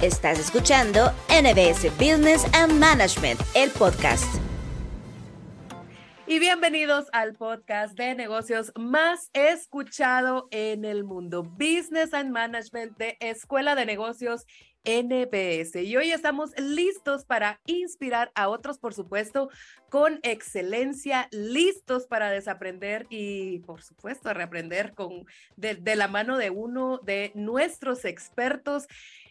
Estás escuchando NBS Business and Management, el podcast. Y bienvenidos al podcast de negocios más escuchado en el mundo, Business and Management de Escuela de Negocios NBS. Y hoy estamos listos para inspirar a otros, por supuesto, con excelencia, listos para desaprender y, por supuesto, reaprender con, de, de la mano de uno de nuestros expertos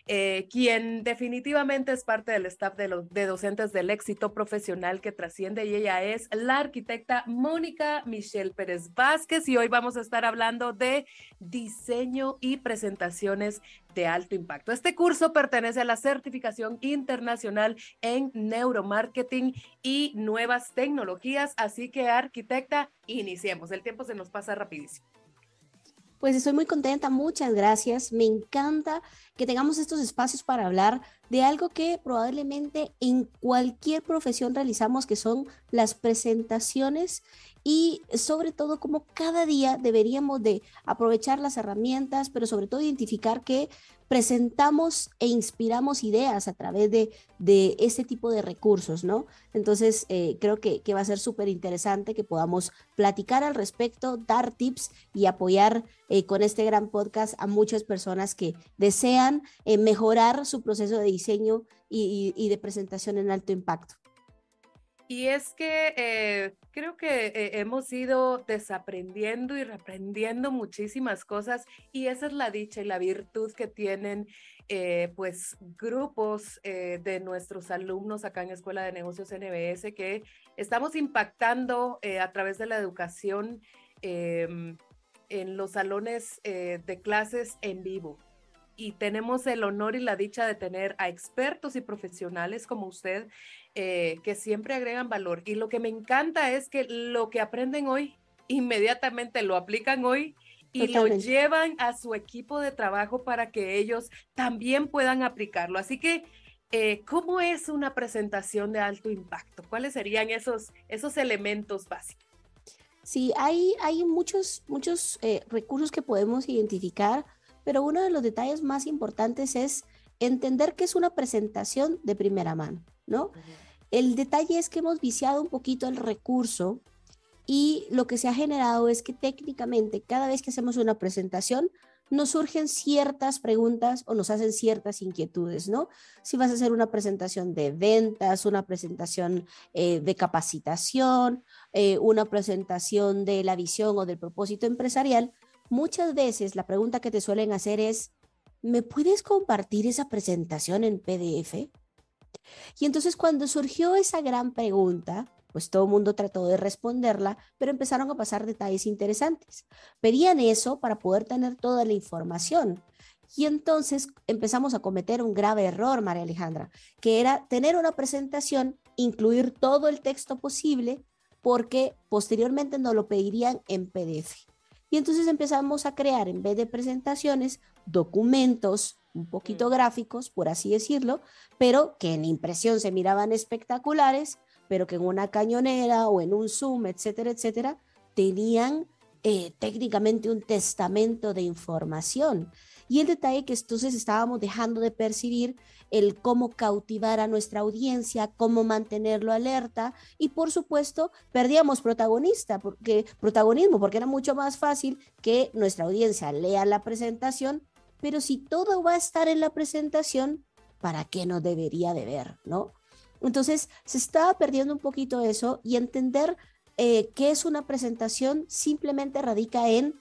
eh, quien definitivamente es parte del staff de, los, de docentes del éxito profesional que trasciende y ella es la arquitecta Mónica Michelle Pérez Vázquez y hoy vamos a estar hablando de diseño y presentaciones de alto impacto. Este curso pertenece a la certificación internacional en neuromarketing y nuevas tecnologías, así que arquitecta, iniciemos. El tiempo se nos pasa rapidísimo. Pues estoy muy contenta, muchas gracias. Me encanta que tengamos estos espacios para hablar de algo que probablemente en cualquier profesión realizamos, que son las presentaciones y sobre todo como cada día deberíamos de aprovechar las herramientas, pero sobre todo identificar que presentamos e inspiramos ideas a través de, de este tipo de recursos, ¿no? Entonces, eh, creo que, que, va a ser súper interesante que podamos platicar al respecto, dar tips y apoyar eh, con este gran podcast a muchas personas que desean eh, mejorar su proceso de diseño y, de presentación en alto impacto. Y es que eh, creo que eh, hemos ido desaprendiendo y reaprendiendo muchísimas cosas y esa es la dicha y la virtud que tienen eh, pues grupos de nuestros alumnos acá en Escuela de Negocios NBS que estamos impactando a través de la educación em, en los salones de clases en vivo y tenemos el honor y la dicha de tener a expertos y profesionales como usted eh, que siempre agregan valor. Y lo que me encanta es que lo que aprenden hoy, inmediatamente lo aplican hoy y Totalmente. lo llevan a su equipo de trabajo para que ellos también puedan aplicarlo. Así que, eh, ¿cómo es una presentación de alto impacto? ¿Cuáles serían esos, esos elementos básicos? Sí, hay, hay muchos, muchos eh, recursos que podemos identificar pero uno de los detalles más importantes es entender que es una presentación de primera mano, ¿no? Uh -huh. El detalle es que hemos viciado un poquito el recurso y lo que se ha generado es que técnicamente cada vez que hacemos una presentación nos surgen ciertas preguntas o nos hacen ciertas inquietudes, ¿no? Si vas a hacer una presentación de ventas, una presentación eh, de capacitación, eh, una presentación de la visión o del propósito empresarial, muchas veces la pregunta que te suelen hacer es, ¿me puedes compartir esa presentación en PDF? Y entonces cuando surgió esa gran pregunta, pues todo el mundo trató de responderla, pero empezaron a pasar detalles interesantes. Pedían eso para poder tener toda la información. Y entonces empezamos a cometer un grave error, María Alejandra, que era tener una presentación, incluir todo el texto posible, porque posteriormente nos lo pedirían en PDF. Y entonces empezamos a crear, en vez de presentaciones, documentos un poquito gráficos, por así decirlo, pero que en impresión se miraban espectaculares, pero que en una cañonera o en un Zoom, etcétera, etcétera, tenían eh, técnicamente un testamento de información. Y el detalle que entonces estábamos dejando de percibir el cómo cautivar a nuestra audiencia, cómo mantenerlo alerta y por supuesto perdíamos protagonista, porque, protagonismo, porque era mucho más fácil que nuestra audiencia lea la presentación, pero si todo va a estar en la presentación, ¿para qué no debería de ver, no? Entonces se estaba perdiendo un poquito eso y entender eh, qué es una presentación simplemente radica en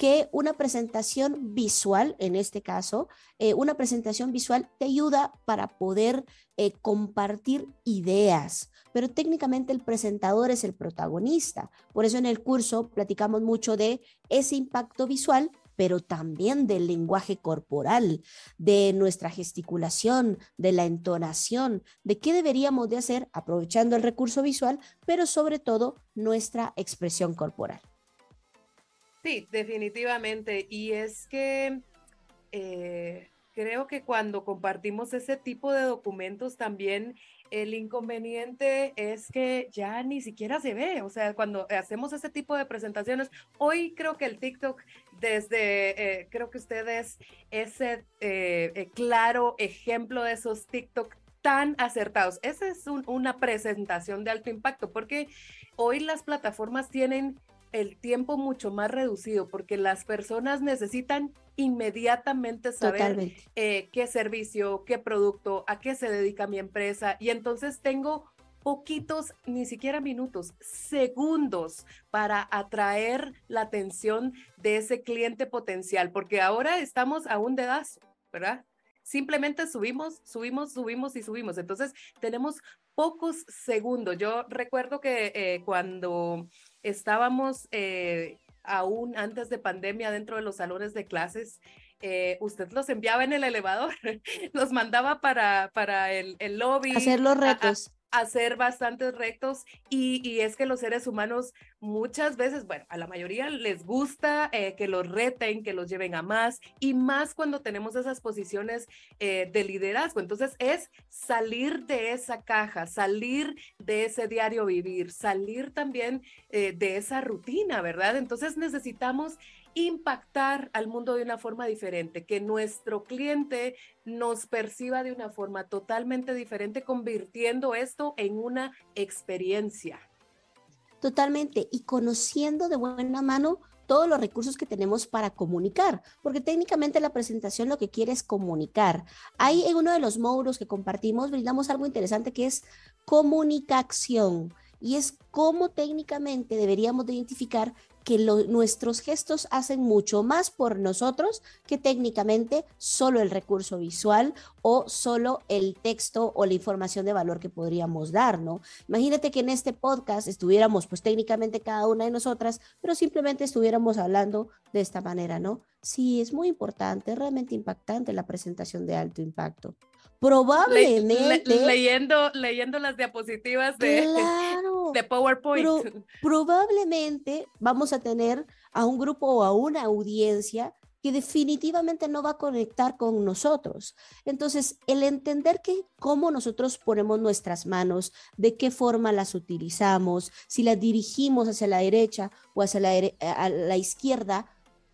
que una presentación visual, en este caso, eh, una presentación visual te ayuda para poder eh, compartir ideas, pero técnicamente el presentador es el protagonista. Por eso en el curso platicamos mucho de ese impacto visual pero también del lenguaje corporal, de nuestra gesticulación, de la entonación, de qué deberíamos de hacer aprovechando el recurso visual, pero sobre todo nuestra expresión corporal. Sí, definitivamente. Y es que eh, creo que cuando compartimos ese tipo de documentos también el inconveniente es que ya ni siquiera se ve, o sea, cuando hacemos ese tipo de presentaciones, hoy creo que el TikTok, desde, eh, creo que ustedes, ese eh, claro ejemplo de esos TikTok tan acertados. Esa es una presentación de alto impacto, porque hoy las plataformas tienen el tiempo mucho más reducido porque las personas necesitan inmediatamente saber eh, qué servicio, qué producto, a qué se dedica mi empresa y entonces tengo poquitos, ni siquiera minutos, segundos para atraer la atención de ese cliente potencial, porque ahora estamos a un dedazo, ¿verdad? Simplemente subimos, subimos, subimos y subimos. Entonces tenemos pocos segundos. Yo recuerdo que eh, cuando estábamos eh, aún antes de pandemia dentro de los salones de clases, eh, usted los enviaba en el elevador, los mandaba para, para el, el lobby. Hacer los retos hacer bastantes rectos y, es que los seres humanos muchas veces, bueno, a la mayoría les gusta eh, que los reten, que los lleven a más y más cuando tenemos esas posiciones eh, de liderazgo. Entonces es salir de esa caja, salir de ese diario vivir, salir también eh, de esa rutina, ¿verdad? Entonces necesitamos impactar al mundo de una forma diferente, que nuestro cliente nos perciba de una forma totalmente diferente, convirtiendo esto en una experiencia. Totalmente, y conociendo de buena mano todos los recursos que tenemos para comunicar, porque técnicamente la presentación lo que quiere es comunicar. Ahí en uno de los módulos que compartimos brindamos algo interesante que es comunicación y es cómo técnicamente deberíamos de identificar que nuestros gestos hacen mucho más por nosotros que técnicamente solo el recurso visual o solo el texto o la información de valor que podríamos dar, ¿no? Imagínate que en este podcast estuviéramos pues técnicamente cada una de nosotras, pero simplemente estuviéramos hablando de esta manera, ¿no? Sí, es muy importante, realmente impactante la presentación de alto impacto. Probablemente. leyendo, leyendo las diapositivas de, de PowerPoint. probablemente vamos a tener a un grupo o a una audiencia que definitivamente no va a conectar con nosotros. Entonces, el entender que cómo nosotros ponemos nuestras manos, de qué forma las utilizamos, si las dirigimos hacia la derecha o hacia la, a la izquierda,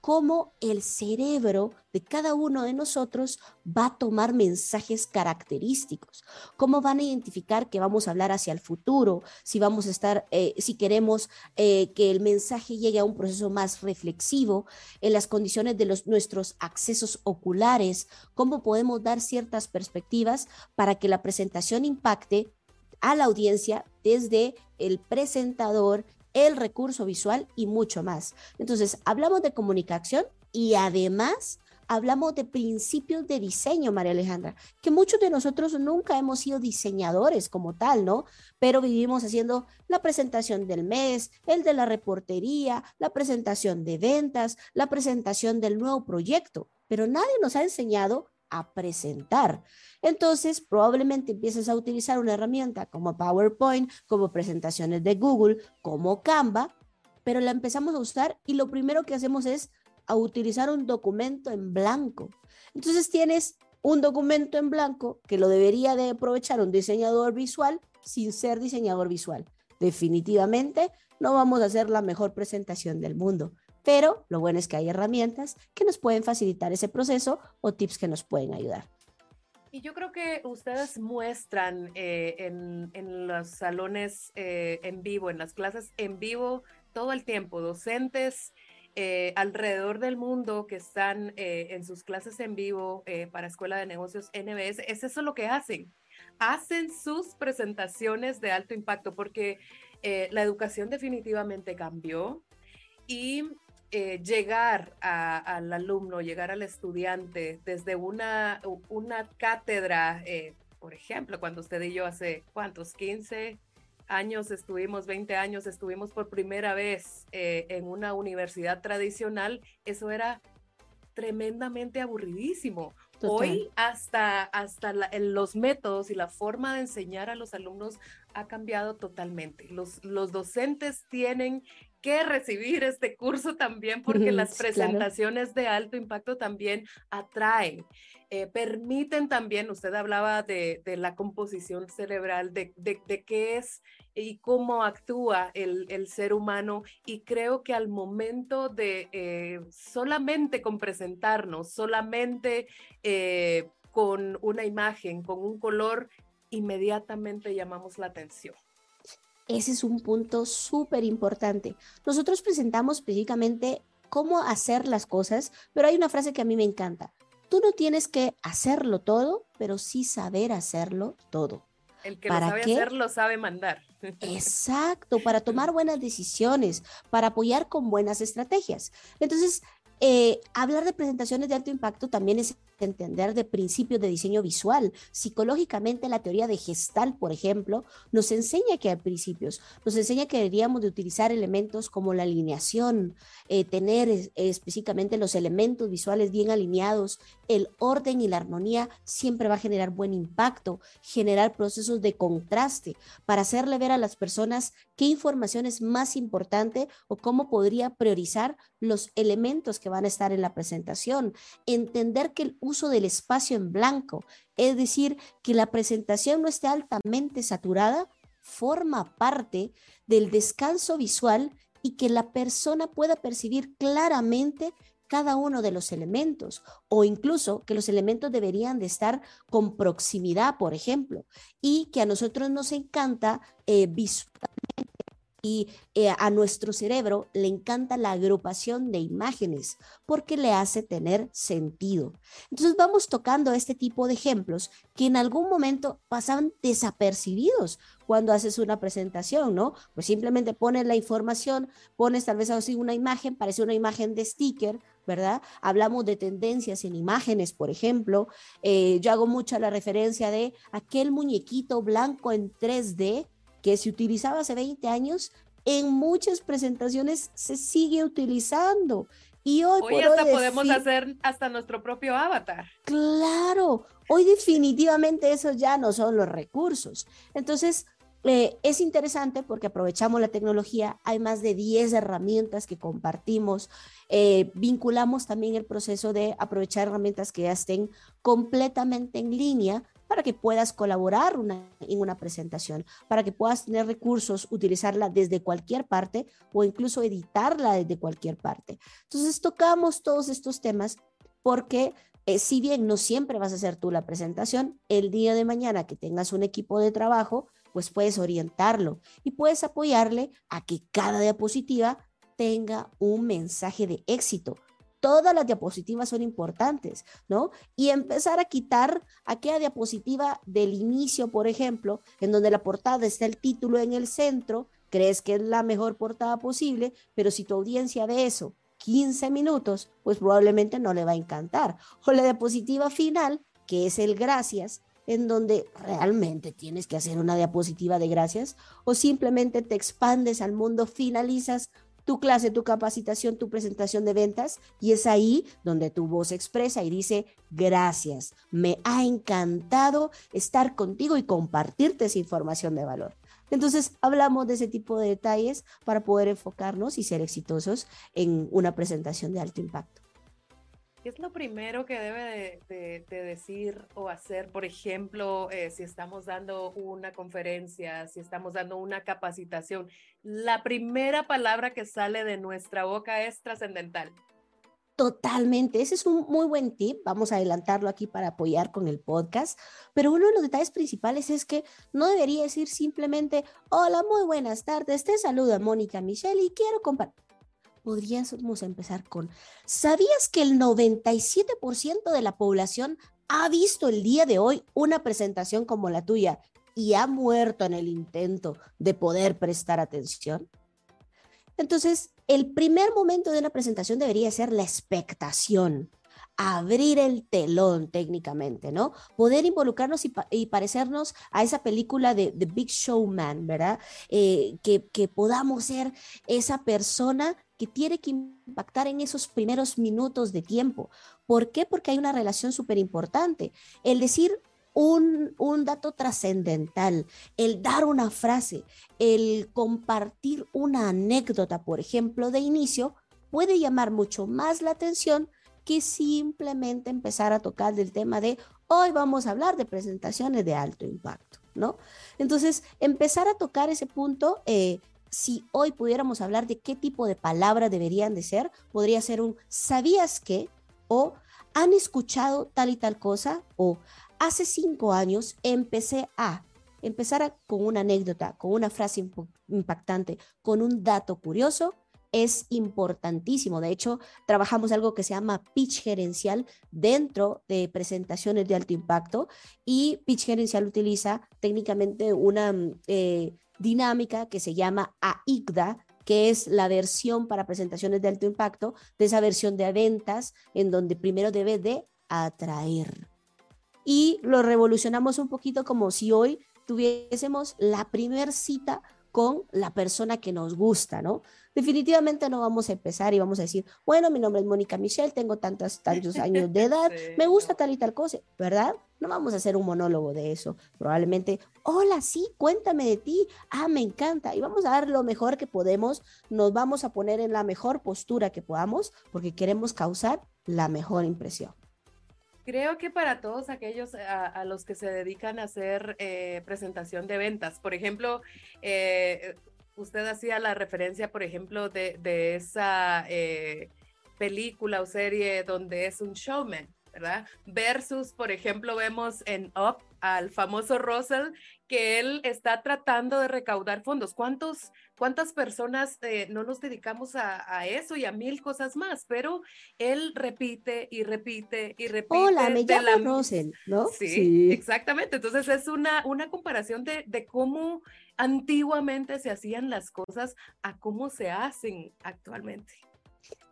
cómo el cerebro de cada uno de nosotros va a tomar mensajes característicos, cómo van a identificar que vamos a hablar hacia el futuro, si vamos a estar, eh, si queremos eh, que el mensaje llegue a un proceso más reflexivo, en las condiciones de los, nuestros accesos oculares, cómo podemos dar ciertas perspectivas para que la presentación impacte a la audiencia desde el presentador, el recurso visual y mucho más. Entonces, hablamos de comunicación y además hablamos de principios de diseño, María Alejandra, que muchos de nosotros nunca hemos sido diseñadores como tal, ¿no? Pero vivimos haciendo la presentación del mes, el de la reportería, la presentación de ventas, la presentación del nuevo proyecto, pero nadie nos ha enseñado a presentar. Entonces, probablemente empieces a utilizar una herramienta como PowerPoint, como presentaciones de Google, como Canva, pero la empezamos a usar y lo primero que hacemos es a utilizar un documento en blanco. Entonces tienes un documento en blanco que lo debería de aprovechar un diseñador visual sin ser diseñador visual. Definitivamente no vamos a hacer la mejor presentación del mundo pero lo bueno es que hay herramientas que nos pueden facilitar ese proceso o tips que nos pueden ayudar. Y yo creo que ustedes muestran eh, en, los salones eh, en vivo, en las clases en vivo, todo el tiempo, docentes eh, alrededor del mundo que están en sus clases en vivo para Escuela de Negocios NBS, es eso lo que hacen. Hacen sus presentaciones de alto impacto porque la educación definitivamente cambió y eh, llegar al alumno, llegar al estudiante desde una, una cátedra, eh, por ejemplo, cuando usted y yo hace cuántos, 15 años estuvimos, 20 años estuvimos por primera vez eh, en una universidad tradicional, eso era tremendamente aburridísimo. Hoy hasta, hasta los métodos y la forma de enseñar a los alumnos ha cambiado totalmente. Los, los docentes tienen qué recibir este curso también, porque las presentaciones de alto impacto también atraen. Eh, permiten también, usted hablaba de, la composición cerebral, de, qué es y cómo actúa el, ser humano y creo que al momento de eh, solamente con presentarnos, solamente eh, con una imagen, con un color, inmediatamente llamamos la atención. Ese es un punto súper importante. Nosotros presentamos específicamente cómo hacer las cosas, pero hay una frase que a mí me encanta. Tú no tienes que hacerlo todo, pero sí saber hacerlo todo. El que lo sabe hacer lo sabe mandar. Exacto, para tomar buenas decisiones, para apoyar con buenas estrategias. Entonces, eh, hablar de presentaciones de alto impacto también es entender de principios de diseño visual. Psicológicamente, la teoría de Gestalt, por ejemplo, nos enseña que hay principios, nos enseña que deberíamos de utilizar elementos como la alineación, eh, tener específicamente los elementos visuales bien alineados, el orden y la armonía siempre va a generar buen impacto, generar procesos de contraste para hacerle ver a las personas qué información es más importante o cómo podría priorizar los elementos que van a estar en la presentación, entender que el uso del espacio en blanco, es decir, que la presentación no esté altamente saturada, forma parte del descanso visual y que la persona pueda percibir claramente cada uno de los elementos o incluso que los elementos deberían de estar con proximidad, por ejemplo, y que a nosotros nos encanta eh, visualmente y eh, a nuestro cerebro le encanta la agrupación de imágenes porque le hace tener sentido. Entonces vamos tocando este tipo de ejemplos que en algún momento pasaban desapercibidos cuando haces una presentación, ¿no? Pues simplemente pones la información, pones tal vez así una imagen, parece una imagen de sticker, ¿verdad? Hablamos de tendencias en imágenes, por ejemplo. Eh, yo hago mucha la referencia de aquel muñequito blanco en 3D que se utilizaba hace 20 años, en muchas presentaciones se sigue utilizando. Y hoy, hoy hasta podemos hacer hasta nuestro propio avatar. Claro, hoy definitivamente esos ya no son los recursos. Entonces, eh, es interesante porque aprovechamos la tecnología, hay más de 10 herramientas que compartimos, eh, vinculamos también el proceso de aprovechar herramientas que ya estén completamente en línea para que puedas colaborar en una presentación, para que puedas tener recursos, utilizarla desde cualquier parte o incluso editarla desde cualquier parte. Entonces tocamos todos estos temas porque eh, si bien no siempre vas a hacer tú la presentación, el día de mañana que tengas un equipo de trabajo, pues puedes orientarlo y puedes apoyarle a que cada diapositiva tenga un mensaje de éxito, todas las diapositivas son importantes, ¿no? Y empezar a quitar aquella diapositiva del inicio, por ejemplo, en donde la portada está el título en el centro, crees que es la mejor portada posible, pero si tu audiencia ve eso 15 minutos, pues probablemente no le va a encantar. O la diapositiva final, que es el gracias, en donde realmente tienes que hacer una diapositiva de gracias o simplemente te expandes al mundo, finalizas tu clase, tu capacitación, tu presentación de ventas y es ahí donde tu voz expresa y dice, gracias, me ha encantado estar contigo y compartirte esa información de valor. Entonces, hablamos de ese tipo de detalles para poder enfocarnos y ser exitosos en una presentación de alto impacto. ¿Qué es lo primero que debe de, decir o hacer? Por ejemplo, eh, si estamos dando una conferencia, si estamos dando una capacitación, la primera palabra que sale de nuestra boca es trascendental. Totalmente, ese es un muy buen tip. Vamos a adelantarlo aquí para apoyar con el podcast. Pero uno de los detalles principales es que no debería decir simplemente, hola, muy buenas tardes, te saluda Mónica Michelle y quiero compartir podríamos empezar con, ¿sabías que el 97% de la población ha visto el día de hoy una presentación como la tuya y ha muerto en el intento de poder prestar atención? Entonces, el primer momento de una presentación debería ser la expectación, abrir el telón técnicamente, ¿no? Poder involucrarnos y, parecernos a esa película de The Big Showman, ¿verdad? Eh, que, que podamos ser esa persona que tiene que impactar en esos primeros minutos de tiempo. ¿Por qué? Porque hay una relación súper importante. El decir un, un dato trascendental, el dar una frase, el compartir una anécdota, por ejemplo, de inicio, puede llamar mucho más la atención que simplemente empezar a tocar el tema de hoy vamos a hablar de presentaciones de alto impacto, ¿no? Entonces, empezar a tocar ese punto, eh, si hoy pudiéramos hablar de qué tipo de palabras deberían de ser, podría ser un ¿sabías qué? o ¿han escuchado tal y tal cosa? o hace cinco años empecé a empezar con una anécdota, con una frase impactante, con un dato curioso es importantísimo. De hecho, trabajamos algo que se llama pitch gerencial dentro de presentaciones de alto impacto y pitch gerencial utiliza técnicamente una mm, eh, dinámica que se llama AICDA, que es la versión para presentaciones de alto impacto de esa versión de ventas en donde primero debe de atraer. Y lo revolucionamos un poquito como si hoy tuviésemos la primer cita con la persona que nos gusta, ¿no? Definitivamente no vamos a empezar y vamos a decir, bueno, mi nombre es Mónica Michelle, tengo tantos, tantos años de edad, me gusta tal y tal cosa, ¿verdad? No vamos a hacer un monólogo de eso. Probablemente, hola, sí, cuéntame de ti, ah, me encanta, y vamos a dar lo mejor que podemos, nos vamos a poner en la mejor postura que podamos porque queremos causar la mejor impresión. Creo que para todos aquellos a, los que se dedican a hacer eh, presentación de ventas, por ejemplo, eh, usted hacía la referencia, por ejemplo, de, esa eh, película o serie donde es un showman. ¿verdad? Versus, por ejemplo, vemos en Up al famoso Russell que él está tratando de recaudar fondos. ¿Cuántos, ¿Cuántas personas eh, no nos dedicamos a, eso y a mil cosas más? Pero él repite y repite y repite. Hola, me llamo Russell, ¿no? Sí, exactamente. Entonces es una, una comparación de, de cómo antiguamente se hacían las cosas a cómo se hacen actualmente.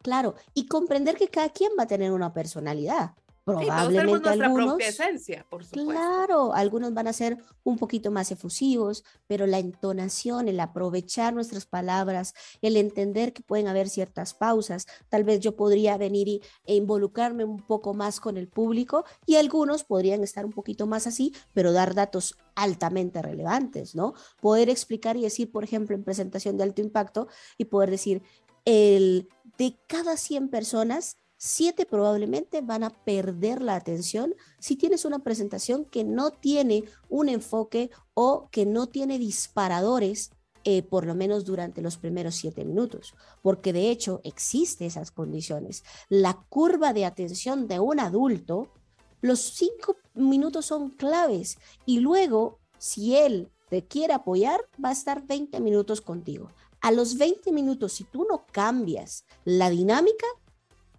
Claro, y comprender que cada quien va a tener una personalidad. Probablemente algunos, esencia, por supuesto. Claro, algunos van a ser un poquito más efusivos, pero la entonación, el aprovechar nuestras palabras, el entender que pueden haber ciertas pausas, tal vez yo podría venir y, e involucrarme un poco más con el público y algunos podrían estar un poquito más así, pero dar datos altamente relevantes, ¿no? Poder explicar y decir, por ejemplo, en presentación de alto impacto y poder decir, el de cada 100 personas, siete probablemente van a perder la atención si tienes una presentación que no tiene un enfoque o que no tiene disparadores eh, por lo menos durante los primeros siete minutos, porque de hecho existen esas condiciones. La curva de atención de un adulto, los cinco minutos son claves y luego, si él te quiere apoyar, va a estar 20 minutos contigo. A los 20 minutos, si tú no cambias la dinámica,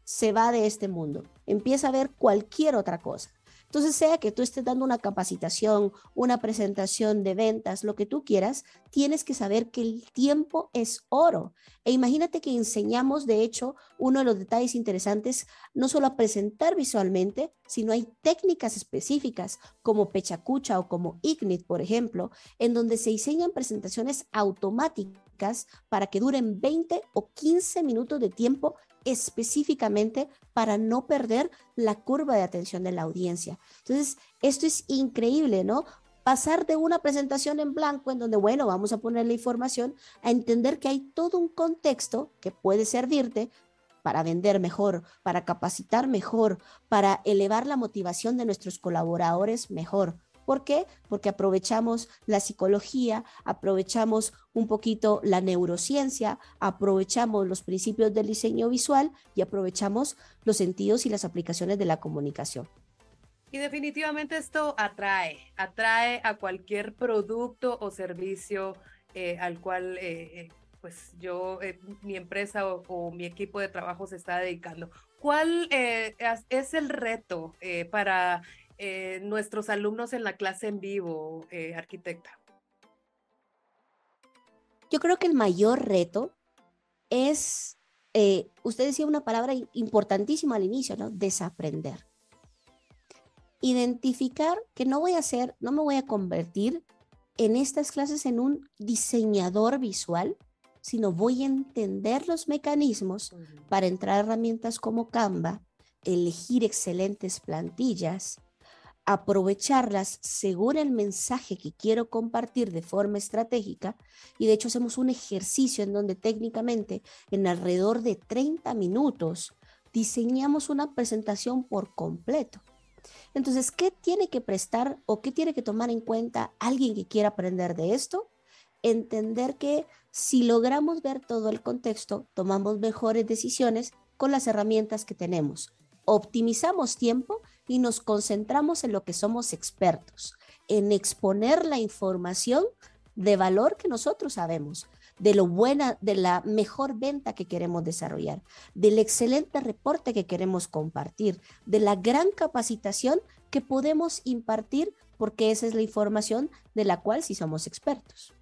se va de este mundo, empieza a ver cualquier otra cosa. Entonces, sea que tú estés dando una capacitación, una presentación de ventas, lo que tú quieras, tienes que saber que el tiempo es oro. E imagínate que enseñamos, de hecho, uno de los detalles interesantes, no solo a presentar visualmente, sino hay técnicas específicas como Pechacucha o como Ignit, por ejemplo, en donde se diseñan presentaciones automáticas para que duren 20 o 15 minutos de tiempo específicamente para no perder la curva de atención de la audiencia. Entonces, esto es increíble, ¿no? Pasar de una presentación en blanco en donde, bueno, vamos a poner la información, a entender que hay todo un contexto que puede servirte para vender mejor, para capacitar mejor, para elevar la motivación de nuestros colaboradores mejor. ¿Por qué? Porque aprovechamos la psicología, aprovechamos un poquito la neurociencia, aprovechamos los principios del diseño visual y aprovechamos los sentidos y las aplicaciones de la comunicación. Y definitivamente esto atrae, atrae a cualquier producto o servicio eh, al cual eh, eh, pues yo, mi empresa o, mi equipo de trabajo se está dedicando. ¿Cuál es el reto para eh, nuestros alumnos en la clase en vivo, eh, arquitecta? Yo creo que el mayor reto es, eh, usted decía una palabra importantísima al inicio, ¿no? Desaprender. Identificar que no voy a ser, no me voy a convertir en estas clases en un diseñador visual, sino voy a entender los mecanismos para entrar a herramientas como Canva, elegir excelentes plantillas, aprovecharlas según el mensaje que quiero compartir de forma estratégica. Y de hecho hacemos un ejercicio en donde técnicamente en alrededor de 30 minutos diseñamos una presentación por completo. Entonces, ¿qué tiene que prestar o qué tiene que tomar en cuenta alguien que quiera aprender de esto? Entender que si logramos ver todo el contexto, tomamos mejores decisiones con las herramientas que tenemos. Optimizamos tiempo y nos concentramos en lo que somos expertos, en exponer la información de valor que nosotros sabemos, de lo buena, de la mejor venta que queremos desarrollar, del excelente reporte que queremos compartir, de la gran capacitación que podemos impartir, porque esa es la información de la cual sí somos expertos.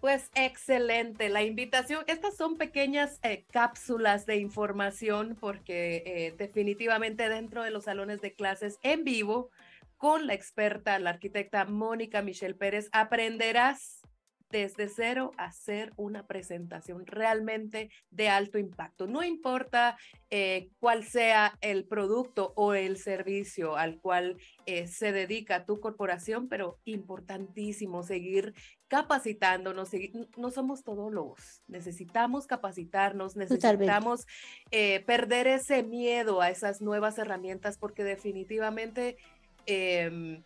Pues excelente la invitación. Estas son pequeñas eh, cápsulas de información porque eh, definitivamente dentro de los salones de clases en vivo con la experta, la arquitecta Mónica Michelle Pérez, aprenderás desde cero hacer una presentación realmente de alto impacto. No importa eh, cuál sea el producto o el servicio al cual eh, se dedica tu corporación, pero importantísimo seguir capacitándonos. no somos todólogos, necesitamos capacitarnos, necesitamos eh, perder ese miedo a esas nuevas herramientas porque definitivamente em,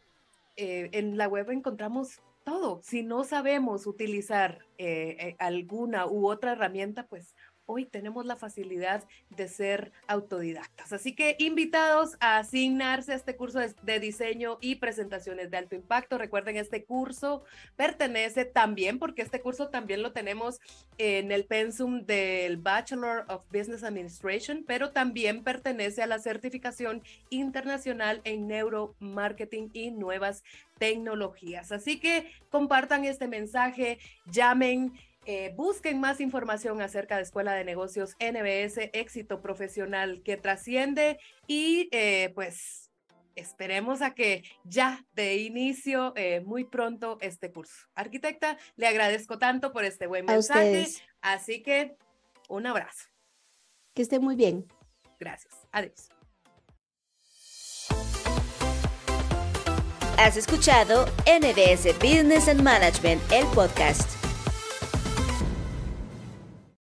en la web encontramos todo. Si no sabemos utilizar eh, eh, alguna u otra herramienta, pues hoy tenemos la facilidad de ser autodidactas. Así que invitados a asignarse a este curso de, diseño y presentaciones de alto impacto. Recuerden, este curso pertenece también, porque este curso también lo tenemos en el pensum del Bachelor of Business Administration, pero también pertenece a la certificación internacional en neuromarketing y nuevas tecnologías. Así que compartan este mensaje, llamen eh, busquen más información acerca de Escuela de Negocios NBS, éxito profesional que trasciende y eh, pues esperemos a que ya de inicio eh, muy pronto este curso. Arquitecta, le agradezco tanto por este buen mensaje. Así que un abrazo. Que esté muy bien. Gracias. Adiós. Has escuchado NBS Business and Management, el podcast.